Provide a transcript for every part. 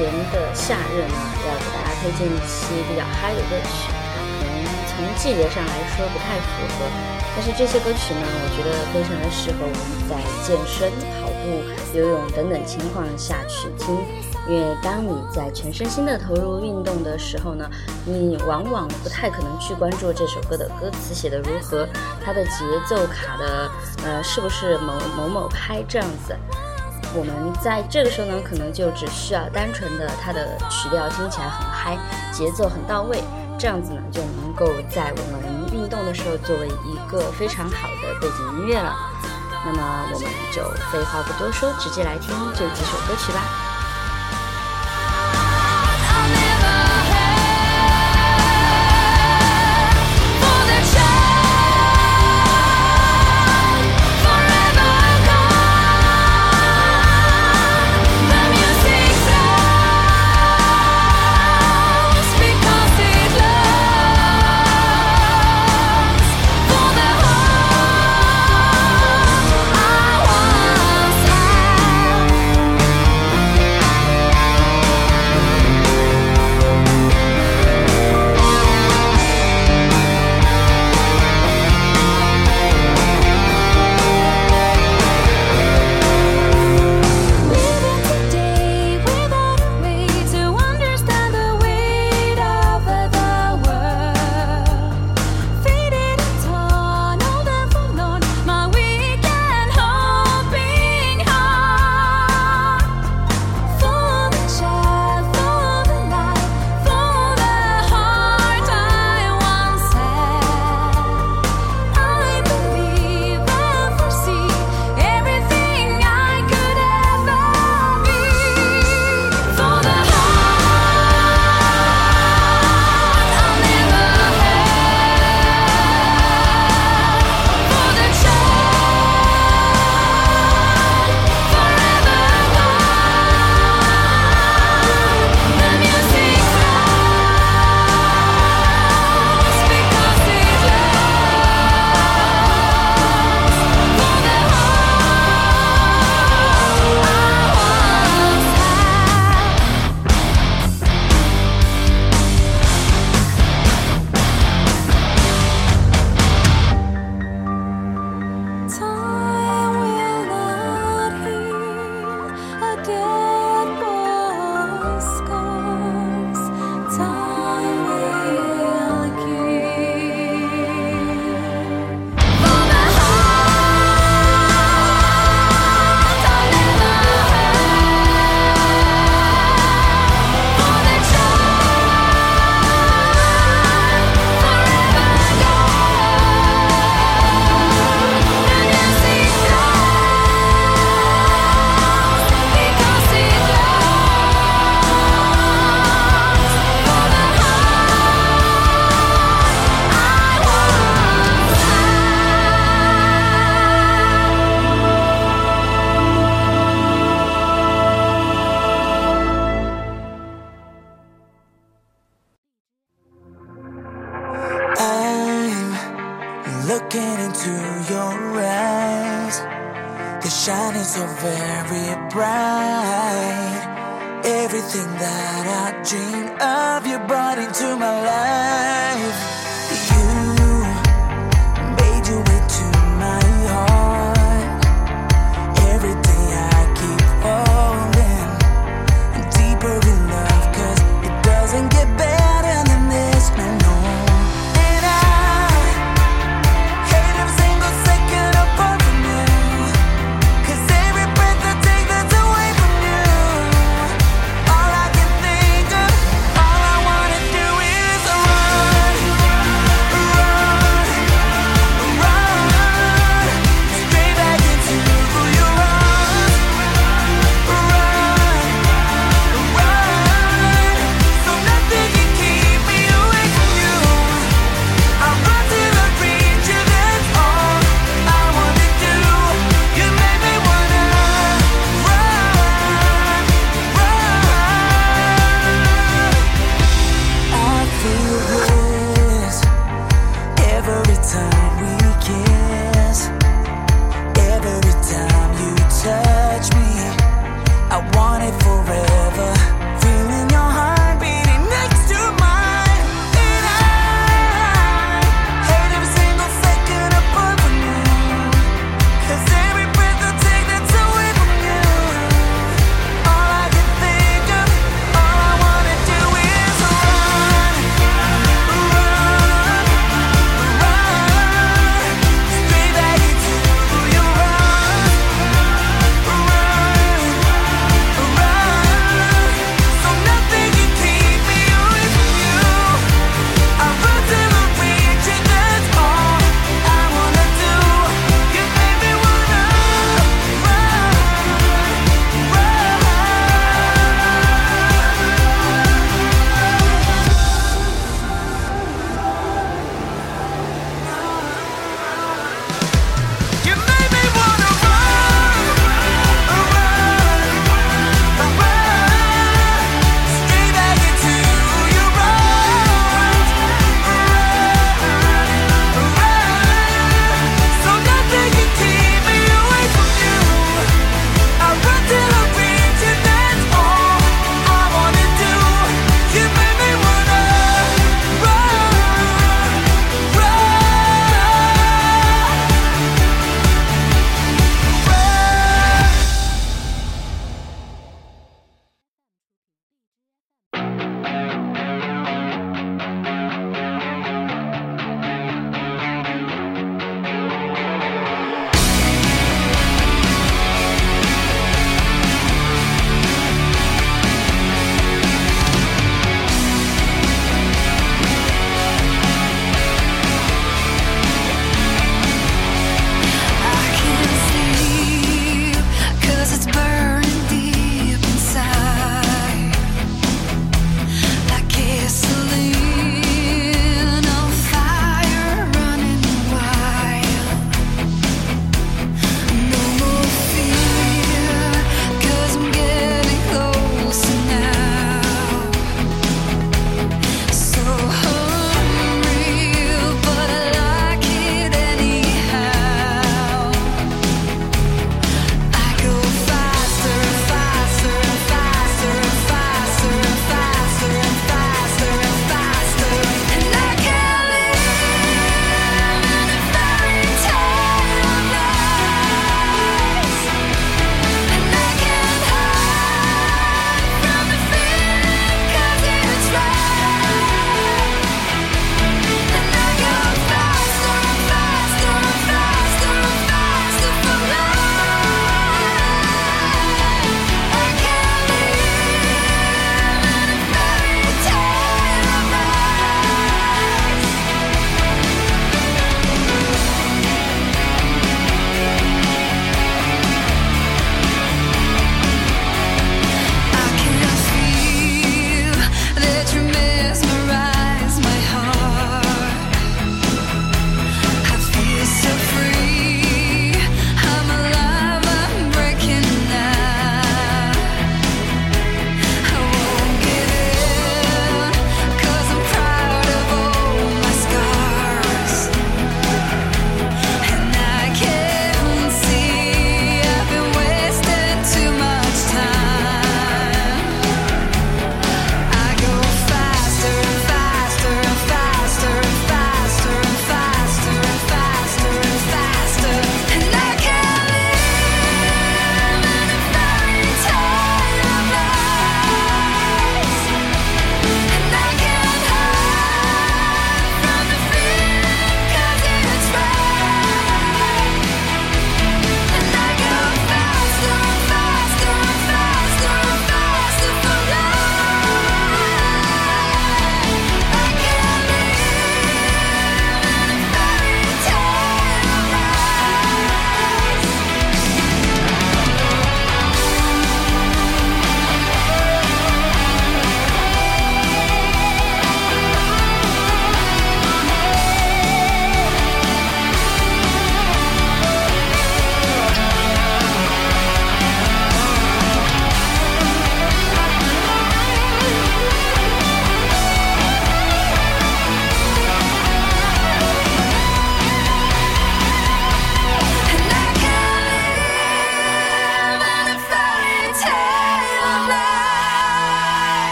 炎炎的夏日呢，要给大家推荐一期比较嗨的歌曲，可能从季节上来说不太符合，但是这些歌曲呢，我觉得非常的适合我们在健身、跑步、游泳等等情况下去听。因为当你在全身心的投入运动的时候呢，你往往不太可能去关注这首歌的歌词写的如何，它的节奏卡的呃是不是某某某拍这样子。我们在这个时候呢，可能就只需要单纯的它的曲调听起来很嗨，节奏很到位，这样子呢就能够在我们运动的时候作为一个非常好的背景音乐了。那么我们就废话不多说，直接来听这几首歌曲吧。Every my we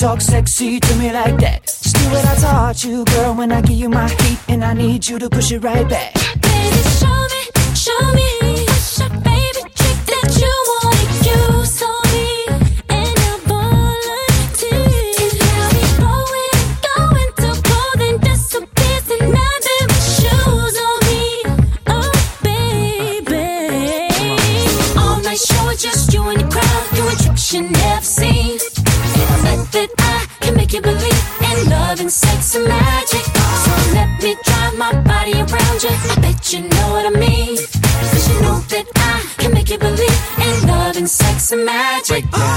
Talk sexy to me like that. Just do what I taught you, girl, when I give you my heat, and I need you to push it right back. Baby, show me, show me. break down.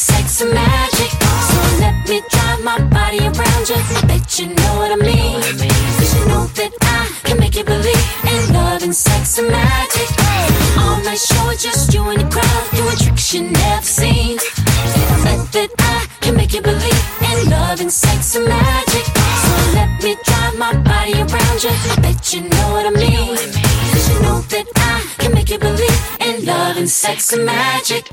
sex and magic. So let me drive my body around you. I bet you know what I mean. Cause you know that I can make you believe in love and sex and magic. On night show, just you and the crowd doing tricks you never seen. I bet that I can make you believe in love and sex and magic. So let me drive my body around you. I bet you know what I mean. Cause you know that I can make you believe in love and sex and magic.